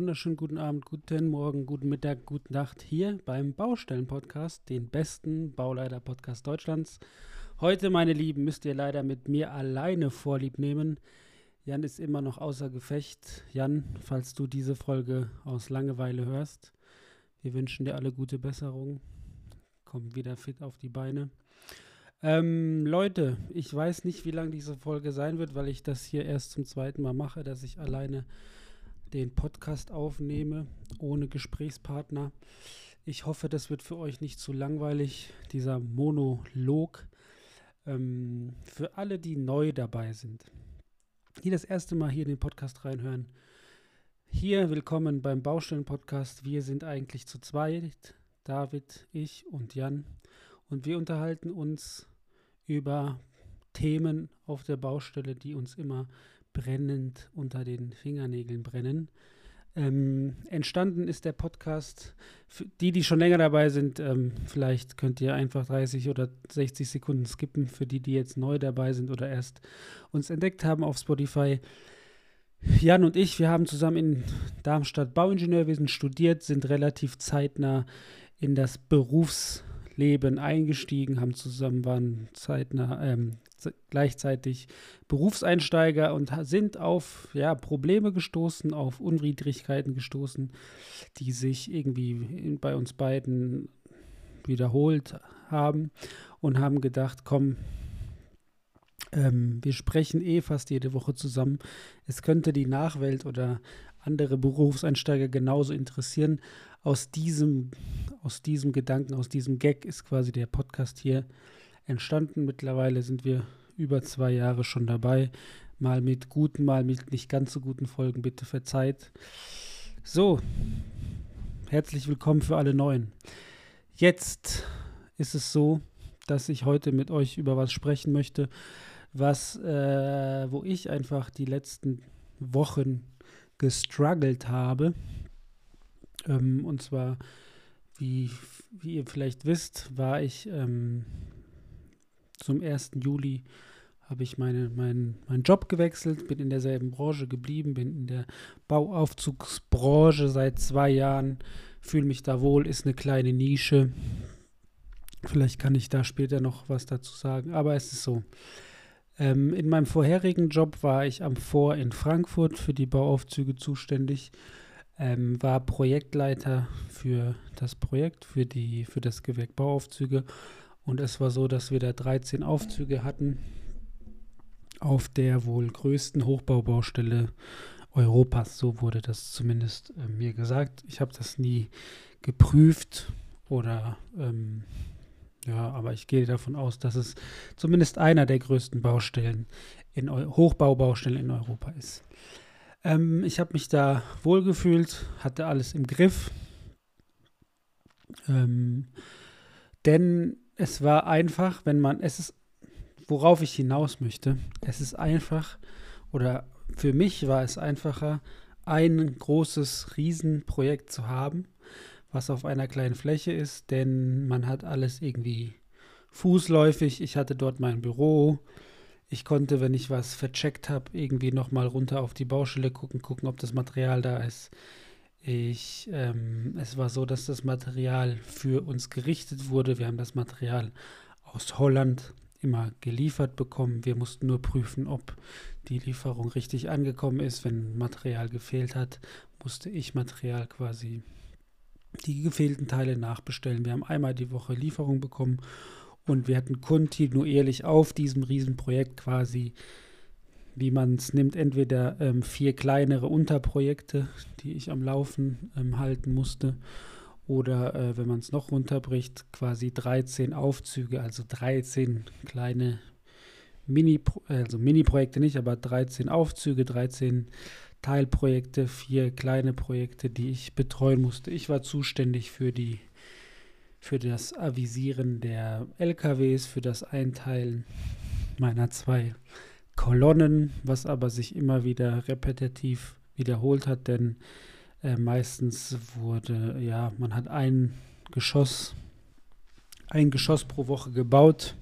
Wunderschönen guten Abend, guten Morgen, guten Mittag, gute Nacht hier beim Baustellen-Podcast, den besten Bauleiter-Podcast Deutschlands. Heute, meine Lieben, müsst ihr leider mit mir alleine Vorlieb nehmen. Jan ist immer noch außer Gefecht. Jan, falls du diese Folge aus Langeweile hörst, wir wünschen dir alle gute Besserung. Komm wieder fit auf die Beine. Ähm, Leute, ich weiß nicht, wie lang diese Folge sein wird, weil ich das hier erst zum zweiten Mal mache, dass ich alleine den Podcast aufnehme, ohne Gesprächspartner. Ich hoffe, das wird für euch nicht zu langweilig, dieser Monolog. Ähm, für alle, die neu dabei sind, die das erste Mal hier in den Podcast reinhören, hier willkommen beim Baustellen-Podcast. Wir sind eigentlich zu zweit, David, ich und Jan. Und wir unterhalten uns über Themen auf der Baustelle, die uns immer brennend unter den Fingernägeln brennen. Ähm, entstanden ist der Podcast, für die, die schon länger dabei sind, ähm, vielleicht könnt ihr einfach 30 oder 60 Sekunden skippen, für die, die jetzt neu dabei sind oder erst uns entdeckt haben auf Spotify. Jan und ich, wir haben zusammen in Darmstadt Bauingenieurwesen studiert, sind relativ zeitnah in das Berufs- Leben eingestiegen, haben zusammen, waren zeitnah, ähm, gleichzeitig Berufseinsteiger und sind auf ja, Probleme gestoßen, auf Unwidrigkeiten gestoßen, die sich irgendwie bei uns beiden wiederholt haben und haben gedacht, komm, ähm, wir sprechen eh fast jede Woche zusammen. Es könnte die Nachwelt oder andere Berufseinsteiger genauso interessieren. Aus diesem, aus diesem Gedanken, aus diesem Gag ist quasi der Podcast hier entstanden. Mittlerweile sind wir über zwei Jahre schon dabei. Mal mit guten, mal mit nicht ganz so guten Folgen. Bitte verzeiht. So, herzlich willkommen für alle Neuen. Jetzt ist es so, dass ich heute mit euch über was sprechen möchte, was, äh, wo ich einfach die letzten Wochen gestruggelt habe. Ähm, und zwar, wie, wie ihr vielleicht wisst, war ich ähm, zum 1. Juli habe ich meine, mein, meinen Job gewechselt, bin in derselben Branche geblieben, bin in der Bauaufzugsbranche seit zwei Jahren, fühle mich da wohl, ist eine kleine Nische. Vielleicht kann ich da später noch was dazu sagen, aber es ist so. Ähm, in meinem vorherigen Job war ich am Vor in Frankfurt für die Bauaufzüge zuständig, ähm, war Projektleiter für das Projekt, für, die, für das Gewerk Bauaufzüge. Und es war so, dass wir da 13 Aufzüge hatten auf der wohl größten Hochbaubaustelle Europas. So wurde das zumindest äh, mir gesagt. Ich habe das nie geprüft oder ähm, ja, aber ich gehe davon aus, dass es zumindest einer der größten Baustellen in Eu Hochbaubaustellen in Europa ist. Ähm, ich habe mich da wohlgefühlt, hatte alles im Griff. Ähm, denn es war einfach, wenn man, es ist, worauf ich hinaus möchte, es ist einfach, oder für mich war es einfacher, ein großes Riesenprojekt zu haben, was auf einer kleinen Fläche ist, denn man hat alles irgendwie fußläufig. Ich hatte dort mein Büro. Ich konnte, wenn ich was vercheckt habe, irgendwie nochmal runter auf die Baustelle gucken, gucken, ob das Material da ist. Ich, ähm, es war so, dass das Material für uns gerichtet wurde. Wir haben das Material aus Holland immer geliefert bekommen. Wir mussten nur prüfen, ob die Lieferung richtig angekommen ist. Wenn Material gefehlt hat, musste ich Material quasi die gefehlten Teile nachbestellen. Wir haben einmal die Woche Lieferung bekommen und wir hatten kontinuierlich auf diesem Riesenprojekt quasi, wie man es nimmt, entweder ähm, vier kleinere Unterprojekte, die ich am Laufen ähm, halten musste, oder äh, wenn man es noch runterbricht, quasi 13 Aufzüge, also 13 kleine Mini, also Mini-Projekte nicht, aber 13 Aufzüge, 13 Teilprojekte, vier kleine Projekte, die ich betreuen musste. Ich war zuständig für die für das Avisieren der LKWs, für das Einteilen meiner zwei Kolonnen, was aber sich immer wieder repetitiv wiederholt hat, denn äh, meistens wurde, ja, man hat ein Geschoss, ein Geschoss pro Woche gebaut.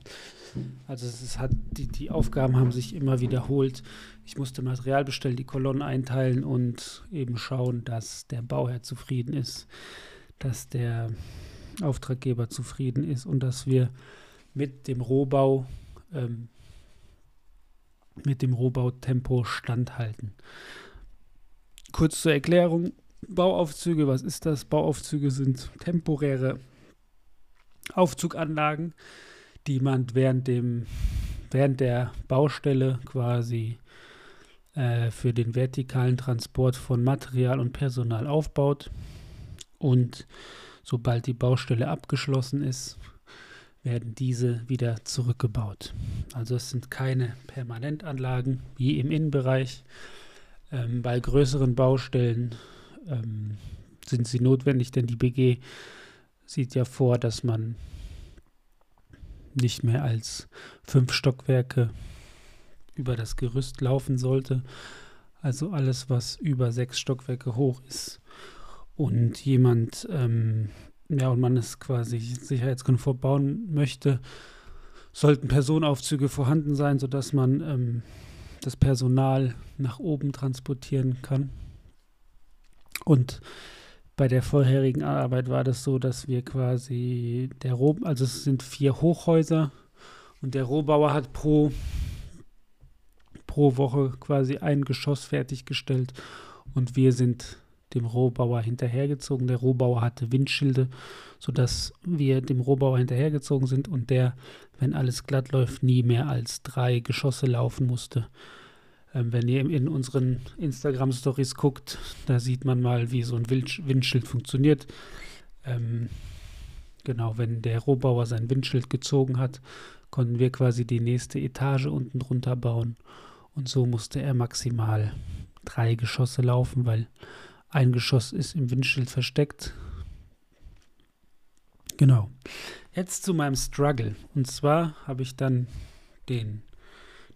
Also es hat, die, die Aufgaben haben sich immer wiederholt. Ich musste Material bestellen, die Kolonnen einteilen und eben schauen, dass der Bauherr zufrieden ist, dass der Auftraggeber zufrieden ist und dass wir mit dem Rohbau ähm, mit dem Rohbautempo standhalten. Kurz zur Erklärung, Bauaufzüge, was ist das? Bauaufzüge sind temporäre Aufzuganlagen, die man während, dem, während der Baustelle quasi äh, für den vertikalen Transport von Material und Personal aufbaut. Und sobald die Baustelle abgeschlossen ist, werden diese wieder zurückgebaut. Also es sind keine Permanentanlagen wie im Innenbereich. Ähm, bei größeren Baustellen ähm, sind sie notwendig, denn die BG sieht ja vor, dass man nicht mehr als fünf Stockwerke über das Gerüst laufen sollte. Also alles, was über sechs Stockwerke hoch ist und jemand ähm, ja, und man es quasi sicherheitskonform bauen möchte, sollten Personenaufzüge vorhanden sein, sodass man ähm, das Personal nach oben transportieren kann. Und bei der vorherigen Arbeit war das so, dass wir quasi der Roh, also es sind vier Hochhäuser und der Rohbauer hat pro, pro Woche quasi ein Geschoss fertiggestellt und wir sind dem Rohbauer hinterhergezogen. Der Rohbauer hatte Windschilde, sodass wir dem Rohbauer hinterhergezogen sind und der, wenn alles glatt läuft, nie mehr als drei Geschosse laufen musste. Ähm, wenn ihr in unseren Instagram-Stories guckt, da sieht man mal, wie so ein Windschild funktioniert. Ähm, genau, wenn der Rohbauer sein Windschild gezogen hat, konnten wir quasi die nächste Etage unten drunter bauen. Und so musste er maximal drei Geschosse laufen, weil ein Geschoss ist im Windschild versteckt. Genau. Jetzt zu meinem Struggle. Und zwar habe ich dann den,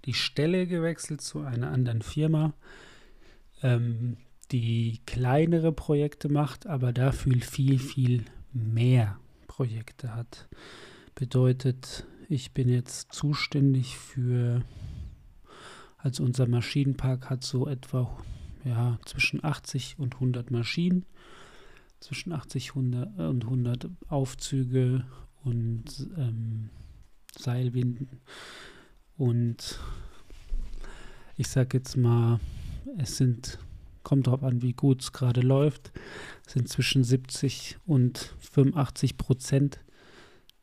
die Stelle gewechselt zu einer anderen Firma, ähm, die kleinere Projekte macht, aber dafür viel, viel mehr Projekte hat. Bedeutet, ich bin jetzt zuständig für, also unser Maschinenpark hat so etwa ja, zwischen 80 und 100 Maschinen, zwischen 80 und 100 Aufzüge und ähm, Seilwinden. Und ich sage jetzt mal, es sind, kommt darauf an, wie gut es gerade läuft, sind zwischen 70 und 85 Prozent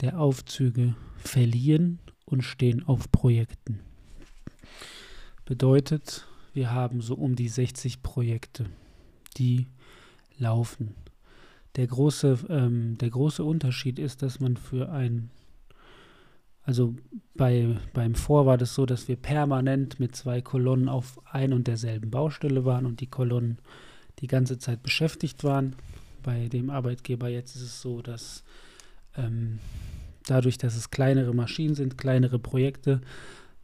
der Aufzüge verlieren und stehen auf Projekten. Bedeutet, wir haben so um die 60 Projekte, die laufen. Der große, ähm, der große Unterschied ist, dass man für ein, also bei, beim Vor war das so, dass wir permanent mit zwei Kolonnen auf ein und derselben Baustelle waren und die Kolonnen die ganze Zeit beschäftigt waren. Bei dem Arbeitgeber jetzt ist es so, dass ähm, dadurch, dass es kleinere Maschinen sind, kleinere Projekte,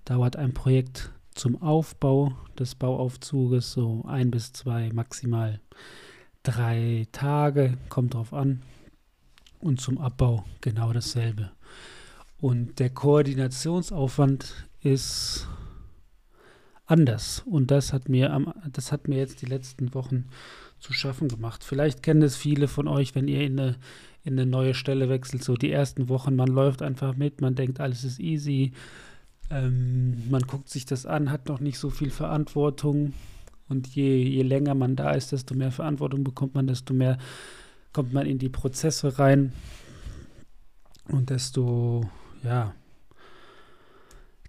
dauert ein Projekt zum Aufbau des Bauaufzuges so ein bis zwei, maximal drei Tage, kommt drauf an. Und zum Abbau genau dasselbe. Und der Koordinationsaufwand ist anders. Und das hat mir am, das hat mir jetzt die letzten Wochen zu schaffen gemacht. Vielleicht kennen es viele von euch, wenn ihr in eine, in eine neue Stelle wechselt, so die ersten Wochen, man läuft einfach mit, man denkt, alles ist easy, ähm, man guckt sich das an, hat noch nicht so viel Verantwortung. Und je, je länger man da ist, desto mehr Verantwortung bekommt man, desto mehr kommt man in die Prozesse rein. Und desto, ja,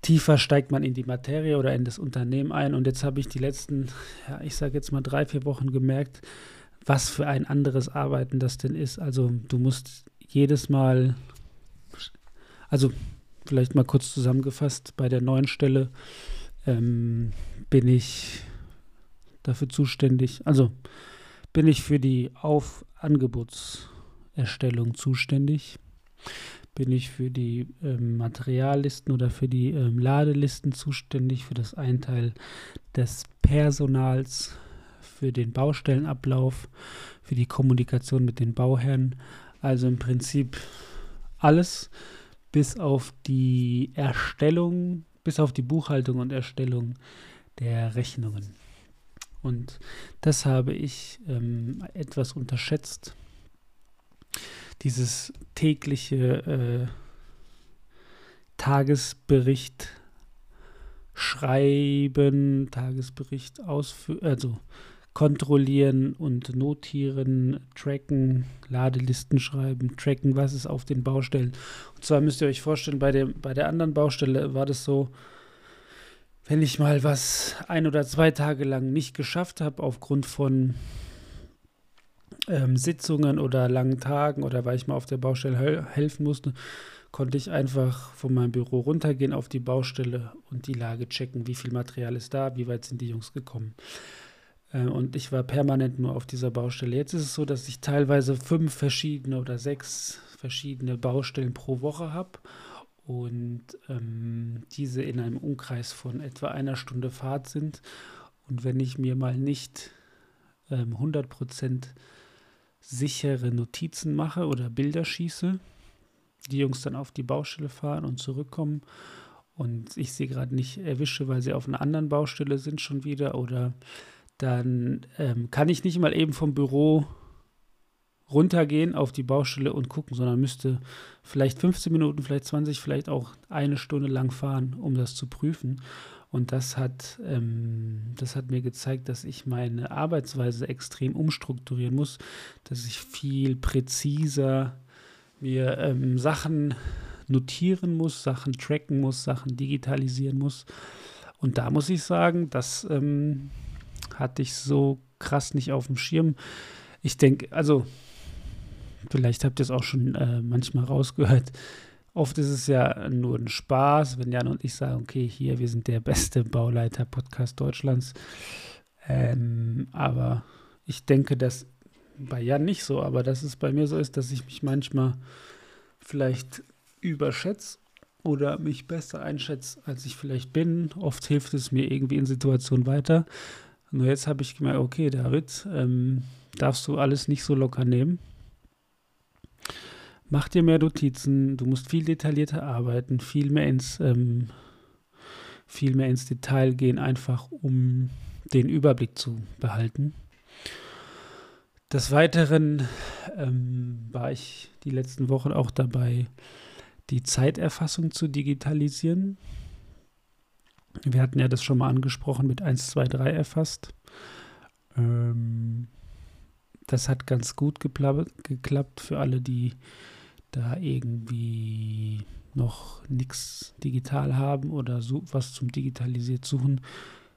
tiefer steigt man in die Materie oder in das Unternehmen ein. Und jetzt habe ich die letzten, ja, ich sage jetzt mal drei, vier Wochen gemerkt, was für ein anderes Arbeiten das denn ist. Also du musst jedes Mal, also vielleicht mal kurz zusammengefasst, bei der neuen Stelle ähm, bin ich dafür zuständig. Also bin ich für die Auf Angebotserstellung zuständig. Bin ich für die ähm, Materiallisten oder für die ähm, Ladelisten zuständig, für das Einteil des Personals, für den Baustellenablauf, für die Kommunikation mit den Bauherren. Also im Prinzip alles bis auf die Erstellung, bis auf die Buchhaltung und Erstellung der Rechnungen. Und das habe ich ähm, etwas unterschätzt. Dieses tägliche äh, Tagesbericht schreiben, Tagesbericht ausführen, also kontrollieren und notieren, tracken, Ladelisten schreiben, tracken, was ist auf den Baustellen. Und zwar müsst ihr euch vorstellen, bei, dem, bei der anderen Baustelle war das so, wenn ich mal was ein oder zwei Tage lang nicht geschafft habe, aufgrund von ähm, Sitzungen oder langen Tagen oder weil ich mal auf der Baustelle hel helfen musste, konnte ich einfach von meinem Büro runtergehen auf die Baustelle und die Lage checken, wie viel Material ist da, wie weit sind die Jungs gekommen. Äh, und ich war permanent nur auf dieser Baustelle. Jetzt ist es so, dass ich teilweise fünf verschiedene oder sechs verschiedene Baustellen pro Woche habe und ähm, diese in einem Umkreis von etwa einer Stunde Fahrt sind. Und wenn ich mir mal nicht ähm, 100% sichere Notizen mache oder Bilder schieße, die Jungs dann auf die Baustelle fahren und zurückkommen und ich sie gerade nicht erwische, weil sie auf einer anderen Baustelle sind schon wieder oder dann ähm, kann ich nicht mal eben vom Büro runtergehen auf die Baustelle und gucken, sondern müsste vielleicht 15 Minuten, vielleicht 20, vielleicht auch eine Stunde lang fahren, um das zu prüfen. Und das hat, ähm, das hat mir gezeigt, dass ich meine Arbeitsweise extrem umstrukturieren muss, dass ich viel präziser mir ähm, Sachen notieren muss, Sachen tracken muss, Sachen digitalisieren muss. Und da muss ich sagen, das ähm, hatte ich so krass nicht auf dem Schirm. Ich denke, also vielleicht habt ihr es auch schon äh, manchmal rausgehört. Oft ist es ja nur ein Spaß, wenn Jan und ich sagen, okay, hier, wir sind der beste Bauleiter-Podcast Deutschlands. Ähm, aber ich denke, dass bei Jan nicht so, aber dass es bei mir so ist, dass ich mich manchmal vielleicht überschätze oder mich besser einschätze, als ich vielleicht bin. Oft hilft es mir irgendwie in Situationen weiter. Nur jetzt habe ich gemerkt, okay, David, ähm, darfst du alles nicht so locker nehmen. Mach dir mehr Notizen, du musst viel detaillierter arbeiten, viel mehr ins, ähm, viel mehr ins Detail gehen, einfach um den Überblick zu behalten. Des Weiteren ähm, war ich die letzten Wochen auch dabei, die Zeiterfassung zu digitalisieren. Wir hatten ja das schon mal angesprochen mit 1, 2, 3 erfasst. Ähm, das hat ganz gut geklappt für alle, die da irgendwie noch nichts digital haben oder so, was zum Digitalisiert suchen.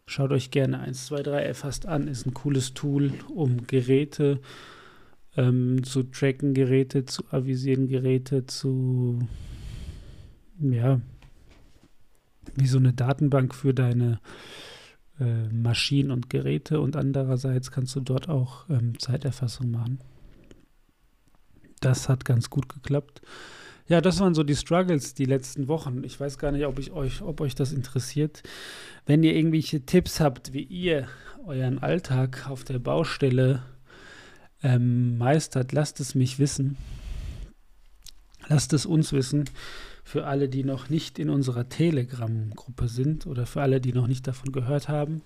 Schaut euch gerne 1, 2, 3 erfasst an. Ist ein cooles Tool, um Geräte ähm, zu tracken, Geräte zu avisieren, Geräte zu, ja, wie so eine Datenbank für deine äh, Maschinen und Geräte. Und andererseits kannst du dort auch ähm, Zeiterfassung machen. Das hat ganz gut geklappt. Ja, das waren so die Struggles die letzten Wochen. Ich weiß gar nicht, ob, ich euch, ob euch das interessiert. Wenn ihr irgendwelche Tipps habt, wie ihr euren Alltag auf der Baustelle ähm, meistert, lasst es mich wissen. Lasst es uns wissen. Für alle, die noch nicht in unserer Telegram-Gruppe sind oder für alle, die noch nicht davon gehört haben.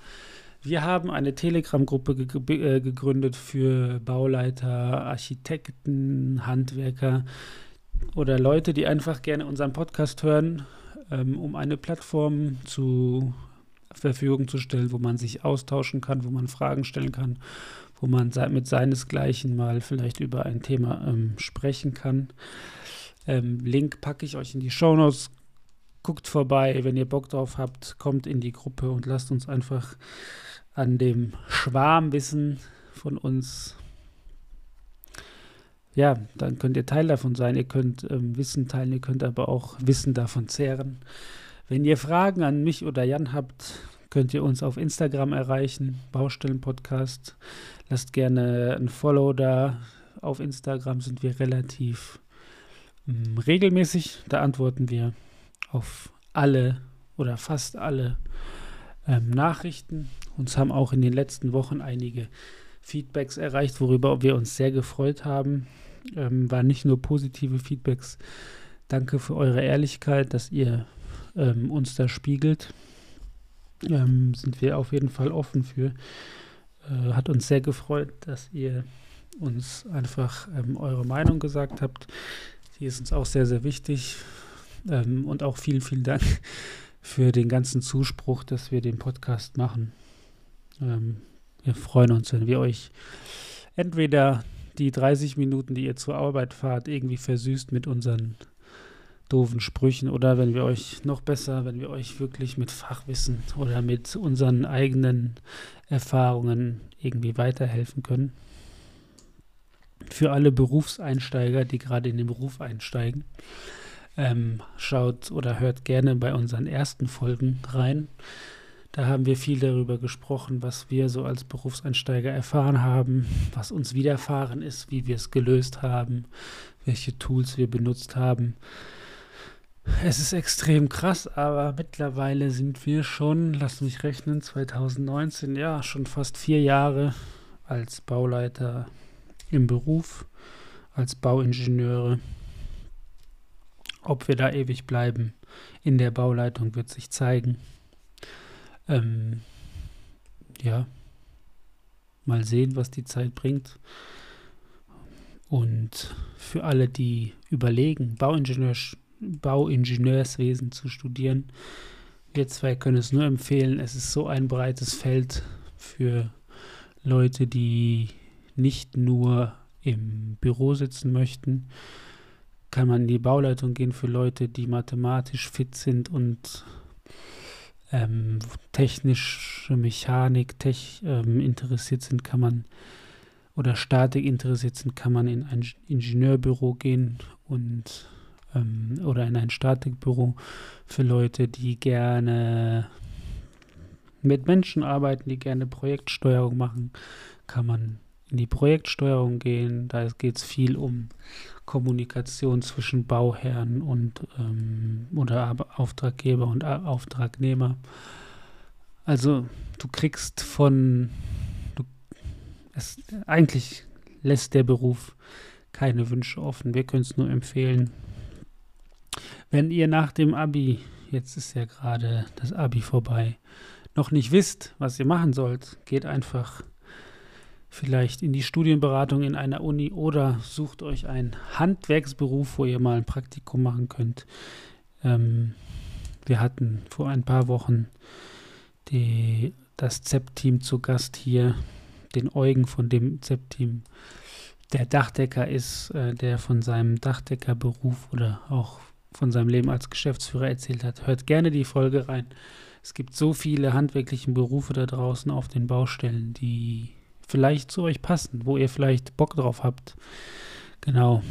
Wir haben eine Telegram-Gruppe ge äh, gegründet für Bauleiter, Architekten, Handwerker, oder Leute, die einfach gerne unseren Podcast hören, ähm, um eine Plattform zur Verfügung zu stellen, wo man sich austauschen kann, wo man Fragen stellen kann, wo man mit seinesgleichen mal vielleicht über ein Thema ähm, sprechen kann. Ähm, Link packe ich euch in die Show. Guckt vorbei, wenn ihr Bock drauf habt, kommt in die Gruppe und lasst uns einfach an dem Schwarmwissen von uns ja, dann könnt ihr Teil davon sein. Ihr könnt ähm, Wissen teilen, ihr könnt aber auch Wissen davon zehren. Wenn ihr Fragen an mich oder Jan habt, könnt ihr uns auf Instagram erreichen, Baustellenpodcast. Lasst gerne ein Follow da. Auf Instagram sind wir relativ regelmäßig. Da antworten wir auf alle oder fast alle ähm, Nachrichten. Uns haben auch in den letzten Wochen einige Feedbacks erreicht, worüber wir uns sehr gefreut haben. Ähm, waren nicht nur positive Feedbacks. Danke für eure Ehrlichkeit, dass ihr ähm, uns da spiegelt. Ähm, sind wir auf jeden Fall offen für. Äh, hat uns sehr gefreut, dass ihr uns einfach ähm, eure Meinung gesagt habt. Die ist uns auch sehr, sehr wichtig. Ähm, und auch vielen, vielen Dank für den ganzen Zuspruch, dass wir den Podcast machen. Ähm, wir freuen uns, wenn wir euch entweder die 30 Minuten, die ihr zur Arbeit fahrt, irgendwie versüßt mit unseren doofen Sprüchen oder wenn wir euch noch besser, wenn wir euch wirklich mit Fachwissen oder mit unseren eigenen Erfahrungen irgendwie weiterhelfen können. Für alle Berufseinsteiger, die gerade in den Beruf einsteigen, ähm, schaut oder hört gerne bei unseren ersten Folgen rein. Da haben wir viel darüber gesprochen, was wir so als Berufseinsteiger erfahren haben, was uns widerfahren ist, wie wir es gelöst haben, welche Tools wir benutzt haben. Es ist extrem krass, aber mittlerweile sind wir schon, lass mich rechnen, 2019, ja, schon fast vier Jahre als Bauleiter im Beruf, als Bauingenieure. Ob wir da ewig bleiben in der Bauleitung wird sich zeigen. Ähm, ja, mal sehen, was die Zeit bringt. Und für alle, die überlegen, Bauingenieur, Bauingenieurswesen zu studieren, wir zwei können es nur empfehlen. Es ist so ein breites Feld für Leute, die nicht nur im Büro sitzen möchten. Kann man in die Bauleitung gehen für Leute, die mathematisch fit sind und ähm, technische Mechanik tech, ähm, interessiert sind, kann man oder Statik interessiert sind, kann man in ein Ingenieurbüro gehen und ähm, oder in ein Statikbüro für Leute, die gerne mit Menschen arbeiten, die gerne Projektsteuerung machen, kann man in die Projektsteuerung gehen. Da geht es viel um Kommunikation zwischen Bauherren und ähm, oder Auftraggeber und Auftragnehmer. Also du kriegst von du, es, eigentlich lässt der Beruf keine Wünsche offen. Wir können es nur empfehlen. Wenn ihr nach dem Abi, jetzt ist ja gerade das Abi vorbei, noch nicht wisst, was ihr machen sollt, geht einfach vielleicht in die Studienberatung in einer Uni oder sucht euch einen Handwerksberuf, wo ihr mal ein Praktikum machen könnt. Ähm, wir hatten vor ein paar Wochen die, das ZEP-Team zu Gast hier, den Eugen von dem ZEP-Team, der Dachdecker ist, äh, der von seinem Dachdeckerberuf oder auch von seinem Leben als Geschäftsführer erzählt hat. Hört gerne die Folge rein. Es gibt so viele handwerkliche Berufe da draußen auf den Baustellen, die vielleicht zu euch passen, wo ihr vielleicht Bock drauf habt. Genau.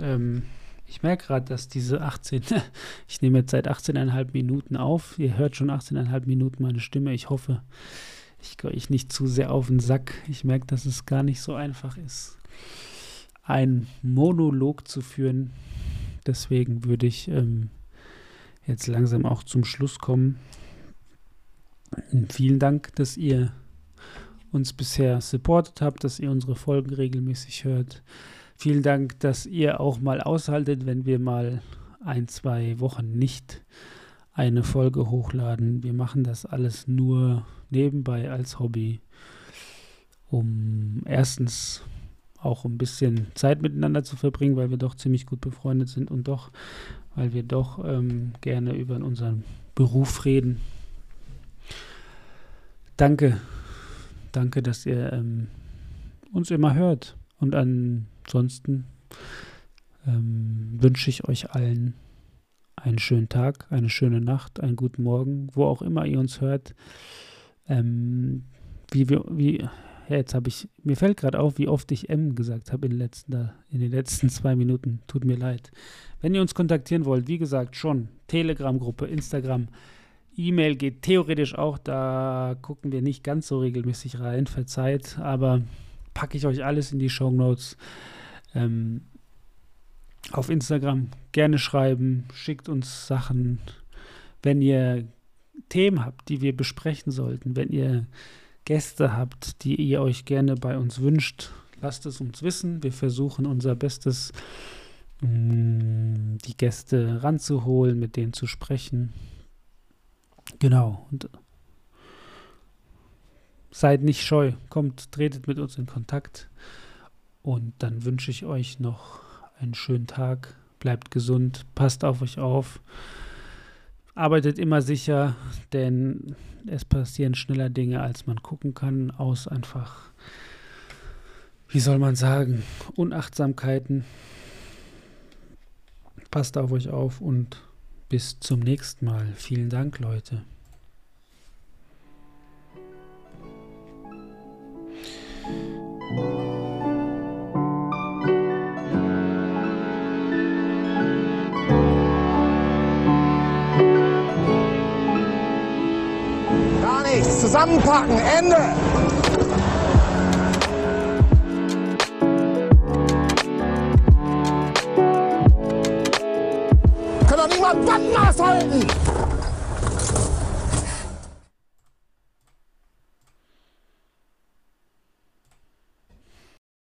Ähm, ich merke gerade, dass diese 18, ich nehme jetzt seit 18,5 Minuten auf. Ihr hört schon 18,5 Minuten meine Stimme. Ich hoffe, ich gehe euch nicht zu sehr auf den Sack. Ich merke, dass es gar nicht so einfach ist, einen Monolog zu führen. Deswegen würde ich ähm, jetzt langsam auch zum Schluss kommen. Vielen Dank, dass ihr uns bisher supportet habt, dass ihr unsere Folgen regelmäßig hört. Vielen Dank, dass ihr auch mal aushaltet, wenn wir mal ein, zwei Wochen nicht eine Folge hochladen. Wir machen das alles nur nebenbei als Hobby, um erstens auch ein bisschen Zeit miteinander zu verbringen, weil wir doch ziemlich gut befreundet sind und doch, weil wir doch ähm, gerne über unseren Beruf reden. Danke Danke, dass ihr ähm, uns immer hört. Und ansonsten ähm, wünsche ich euch allen einen schönen Tag, eine schöne Nacht, einen guten Morgen, wo auch immer ihr uns hört. Ähm, wie wir, wie, ja, jetzt habe ich, mir fällt gerade auf, wie oft ich M gesagt habe in, in den letzten zwei Minuten. Tut mir leid. Wenn ihr uns kontaktieren wollt, wie gesagt, schon Telegram-Gruppe, Instagram, E-Mail geht theoretisch auch, da gucken wir nicht ganz so regelmäßig rein, verzeiht, aber packe ich euch alles in die Show Notes. Ähm, auf Instagram gerne schreiben, schickt uns Sachen, wenn ihr Themen habt, die wir besprechen sollten, wenn ihr Gäste habt, die ihr euch gerne bei uns wünscht, lasst es uns wissen. Wir versuchen unser Bestes, mm, die Gäste ranzuholen, mit denen zu sprechen. Genau. Und seid nicht scheu, kommt, tretet mit uns in Kontakt. Und dann wünsche ich euch noch einen schönen Tag. Bleibt gesund, passt auf euch auf. Arbeitet immer sicher, denn es passieren schneller Dinge, als man gucken kann, aus einfach, wie soll man sagen, Unachtsamkeiten. Passt auf euch auf und bis zum nächsten Mal. Vielen Dank, Leute. Gar nichts. Zusammenpacken. Ende. Kann doch niemand Bandmaß halten.